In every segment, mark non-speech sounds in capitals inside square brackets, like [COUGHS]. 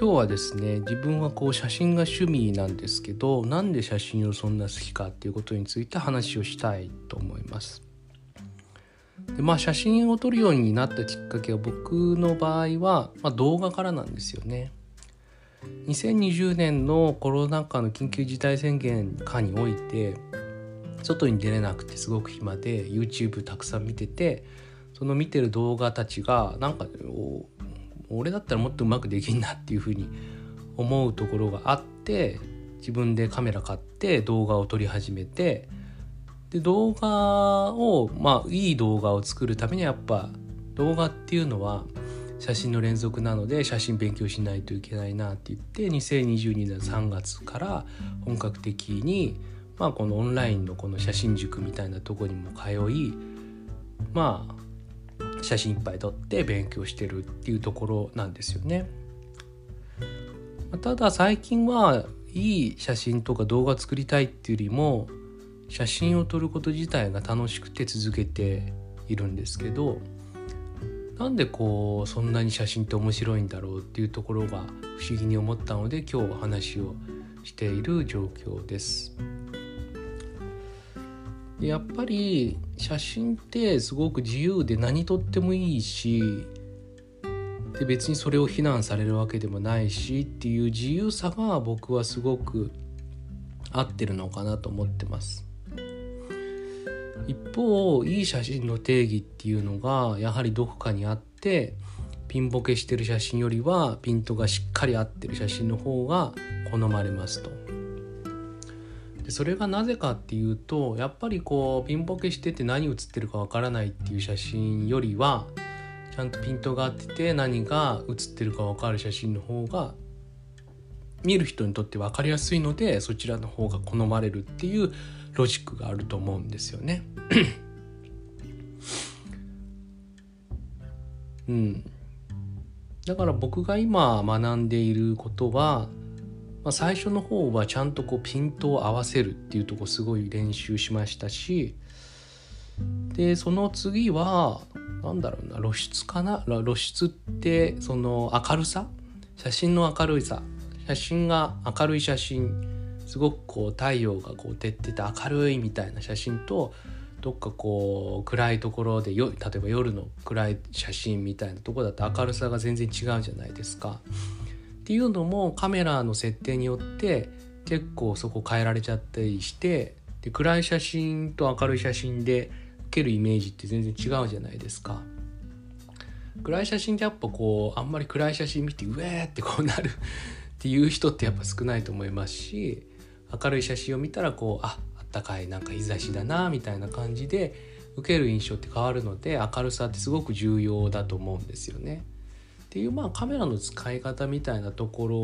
今日はですね自分はこう写真が趣味なんですけどなんで写真をそんな好きかっていうことについて話をしたいと思います。でまあ写真を撮るようになったきっかけは僕の場合は、まあ、動画からなんですよね。2020年のコロナ禍の緊急事態宣言下において外に出れなくてすごく暇で YouTube たくさん見ててその見てる動画たちがなんか俺だったらもっとうまくできんなっていうふうに思うところがあって自分でカメラ買って動画を撮り始めてで動画をまあいい動画を作るためにはやっぱ動画っていうのは写真の連続なので写真勉強しないといけないなって言って2022年3月から本格的に、まあ、このオンラインのこの写真塾みたいなとこにも通いまあ写真いっぱい撮って勉強してるっていうところなんですよね。ただ最近はいい写真とか動画作りたいっていうよりも写真を撮ること自体が楽しくて続けているんですけどなんでこうそんなに写真って面白いんだろうっていうところが不思議に思ったので今日話をしている状況です。やっぱり写真ってすごく自由で何撮ってもいいしで別にそれを非難されるわけでもないしっていう自由さが僕はすごく合ってるのかなと思ってます。一方いい写真の定義っていうのがやはりどこかにあってピンボケしてる写真よりはピントがしっかり合ってる写真の方が好まれますと。でそれがなぜかっていうとやっぱりこうピンボケしてて何写ってるかわからないっていう写真よりはちゃんとピントが合ってて何が写ってるか分かる写真の方が見る人にとって分かりやすいのでそちらの方が好まれるっていうロジックがあると思うんですよね。うん、だから僕が今学んでいることはまあ、最初の方はちゃんとこうピントを合わせるっていうとこすごい練習しましたしでその次は何だろうな露出かな？露出ってその明るさ？写真の明るいさ？写真が明るい写真すごくこう太陽がこう照ってて明るいみたいな写真とどっかこう暗いところでよ例えば夜の暗い写真みたいなとこだと明るさが全然違うじゃないですか。っていうのもカメラの設定によって結構そこ変えられちゃったりしてで暗い写真と明るい写真で受けるイメージって全然違うじゃないですか。暗い写真ってやっぱこうあんまり暗い写真見てうえーってこうなるっていう人ってやっぱ少ないと思いますし明るい写真を見たらこうああったかいなんか日差しだなみたいな感じで受ける印象って変わるので明るさってすごく重要だと思うんですよね。っていうまあカメラの使い方みたいなところ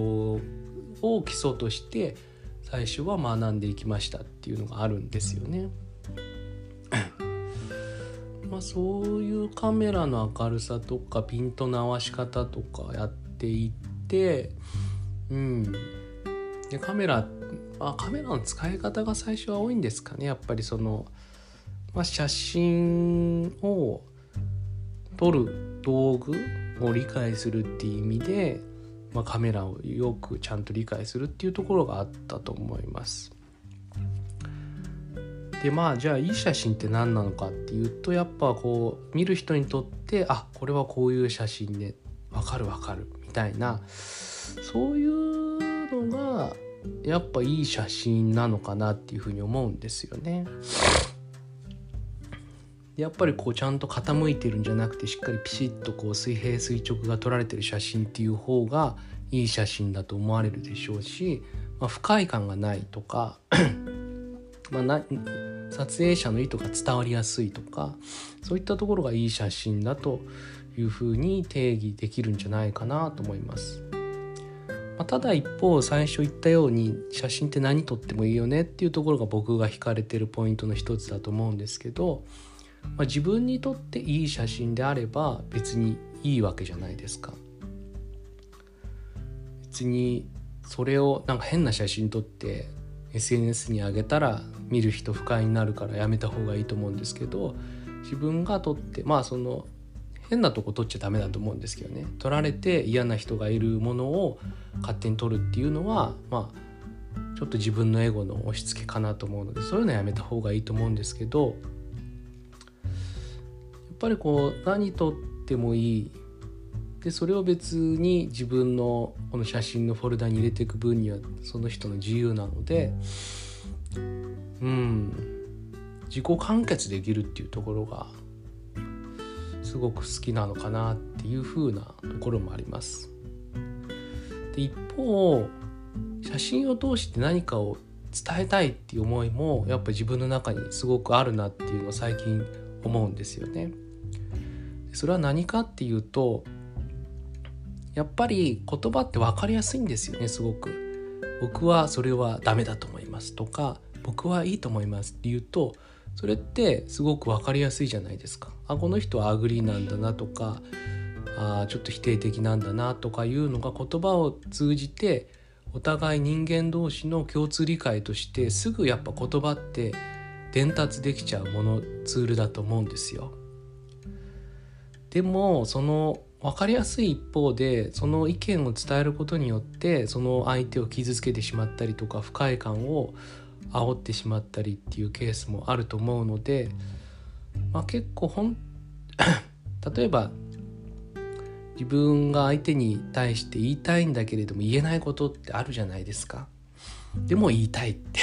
を基礎として最初は学んでいきましたっていうのがあるんですよね。[LAUGHS] まあそういうカメラの明るさとかピントの合わし方とかやっていってうんでカメラあカメラの使い方が最初は多いんですかねやっぱりその、まあ、写真を撮る道具を理解するっていう意味で、まあ、カメラをよくちゃんと理解するっていうところがあったと思います。でまあじゃあいい写真って何なのかっていうとやっぱこう見る人にとってあこれはこういう写真で分かる分かるみたいなそういうのがやっぱいい写真なのかなっていうふうに思うんですよね。やっぱりこうちゃんと傾いてるんじゃなくてしっかりピシッとこう水平垂直が撮られてる写真っていう方がいい写真だと思われるでしょうし、まあ、不快感がないとか [CLEARS THROAT] まあな撮影者の意図が伝わりやすいとかそういったところがいい写真だというふうに定義できるんじゃないかなと思います。まあ、ただ一方最初言ったように写真って何撮ってもいいよねっていうところが僕が惹かれてるポイントの一つだと思うんですけどまあ、自分にとっていい写真であれば別にいいわけじゃないですか。別にそれをなんか変な写真撮って SNS に上げたら見る人不快になるからやめた方がいいと思うんですけど自分が撮ってまあその変なとこ撮っちゃダメだと思うんですけどね撮られて嫌な人がいるものを勝手に撮るっていうのはまあちょっと自分のエゴの押し付けかなと思うのでそういうのはやめた方がいいと思うんですけどぱりこう何撮ってもいいでそれを別に自分のこの写真のフォルダに入れていく分にはその人の自由なのでうん自己完結できるっていうところがすごく好きなのかなっていう風なところもあります。で一方写真を通して何かを伝えたいっていう思いもやっぱ自分の中にすごくあるなっていうのを最近思うんですよね。それは何かっていうとやっぱり言葉って分かりやすいんですよねすごく。僕はそれはダメだと思いますとか僕はいいと思いますって言うとそれってすごく分かりやすいじゃないですか。あこの人は agree なんだなとかあちょっと否定的なんだなとかいうのが言葉を通じてお互い人間同士の共通理解としてすぐやっぱ言葉って伝達できちゃうものツールだと思うんですよ。でもその分かりやすい一方でその意見を伝えることによってその相手を傷つけてしまったりとか不快感を煽ってしまったりっていうケースもあると思うので、まあ、結構ほん [COUGHS] 例えば自分が相手に対して言いたいんだけれども言えないことってあるじゃないですか。でも言いたいって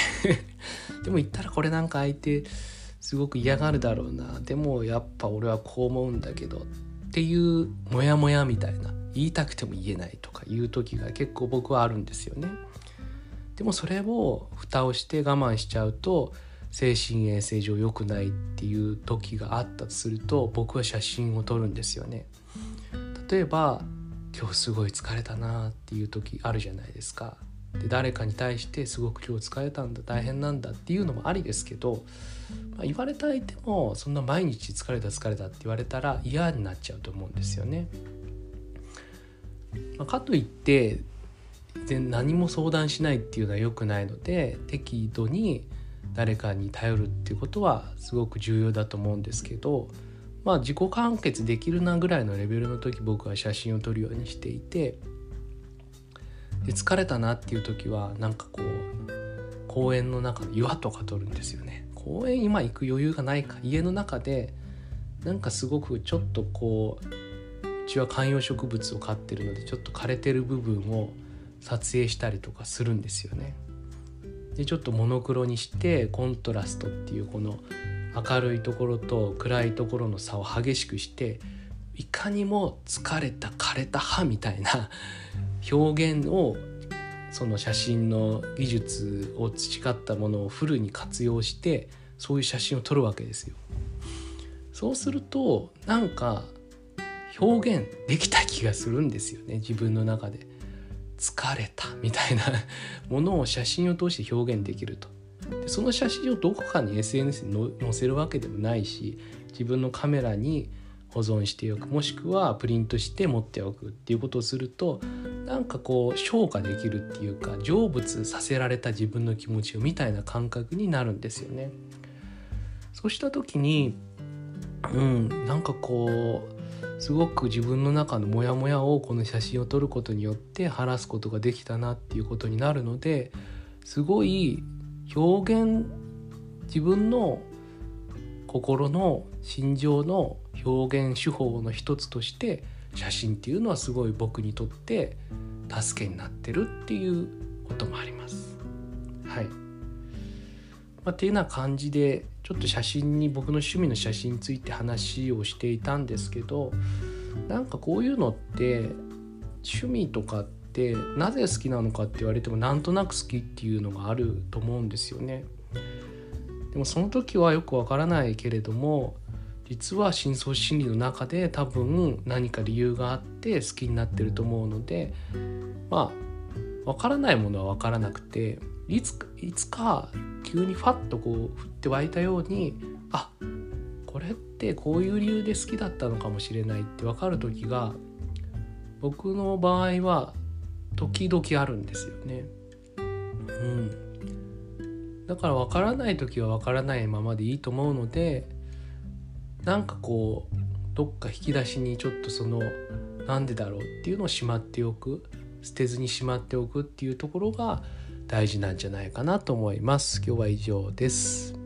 [LAUGHS] でも言ったらこれなんか相手すごく嫌がるだろうなでもやっぱ俺はこう思うんだけどっていうモヤモヤみたいな言いたくても言えないとかいう時が結構僕はあるんですよね。でもそれを蓋をして我慢しちゃうと精神衛生上良くないっていう時があったとすると僕は写真を撮るんですよね。例えば今日すごい疲れたなっていう時あるじゃないですか。で誰かに対してすごく今日疲れたんだ大変なんだっていうのもありですけど、まあ、言われた相手もそんな毎日疲れた疲れたって言われたら嫌になっちゃうと思うんですよね。まあ、かといって然何も相談しないっていうのは良くないので適度に誰かに頼るっていうことはすごく重要だと思うんですけどまあ自己完結できるなぐらいのレベルの時僕は写真を撮るようにしていてで疲れたなっていう時はなんかこう公園の中の岩とか撮るんですよね公園今行く余裕がないか家の中でなんかすごくちょっとこううちは観葉植物を飼ってるのでちょっと枯れてる部分を撮影したりとかするんですよね。でちょっとモノクロにしてコントラストっていうこの明るいところと暗いところの差を激しくしていかにも疲れた枯れた歯みたいな表現をその写真の技術を培ったものをフルに活用してそういう写真を撮るわけですよ。そうするとなんか表現できた気がするんですよね自分の中で。疲れたみたいなものを写真を通して表現できるとでその写真をどこかに SNS に載せるわけでもないし自分のカメラに保存しておくもしくはプリントして持っておくっていうことをするとなんかこう消化できるっていうか成仏させられた自分の気持ちをみたいな感覚になるんですよね。そうした時にうんなんかこうすごく自分の中のモヤモヤをこの写真を撮ることによって晴らすことができたなっていうことになるのですごい表現自分の心の心情の表現手法の一つとして写真っていうのはすごい僕にとって助けになってるっていうこともあります。はい。まあ、っていうような感じでちょっと写真に僕の趣味の写真について話をしていたんですけどなんかこういうのって趣味とかってなぜ好きなのかって言われてもなんとなく好きっていうのがあると思うんですよね。でもその時はよくわからないけれども実は深層心理の中で多分何か理由があって好きになってると思うのでまあわからないものはわからなくていついつか急にファッとこう降って湧いたようにあこれってこういう理由で好きだったのかもしれないって分かる時が僕の場合は時々あるんですよね。うん、だから分からない時は分からないままでいいと思うのでなんかこうどっか引き出しにちょっとそのなんでだろうっていうのをしまっておく捨てずにしまっておくっていうところが大事なんじゃないかなと思います。今日は以上です。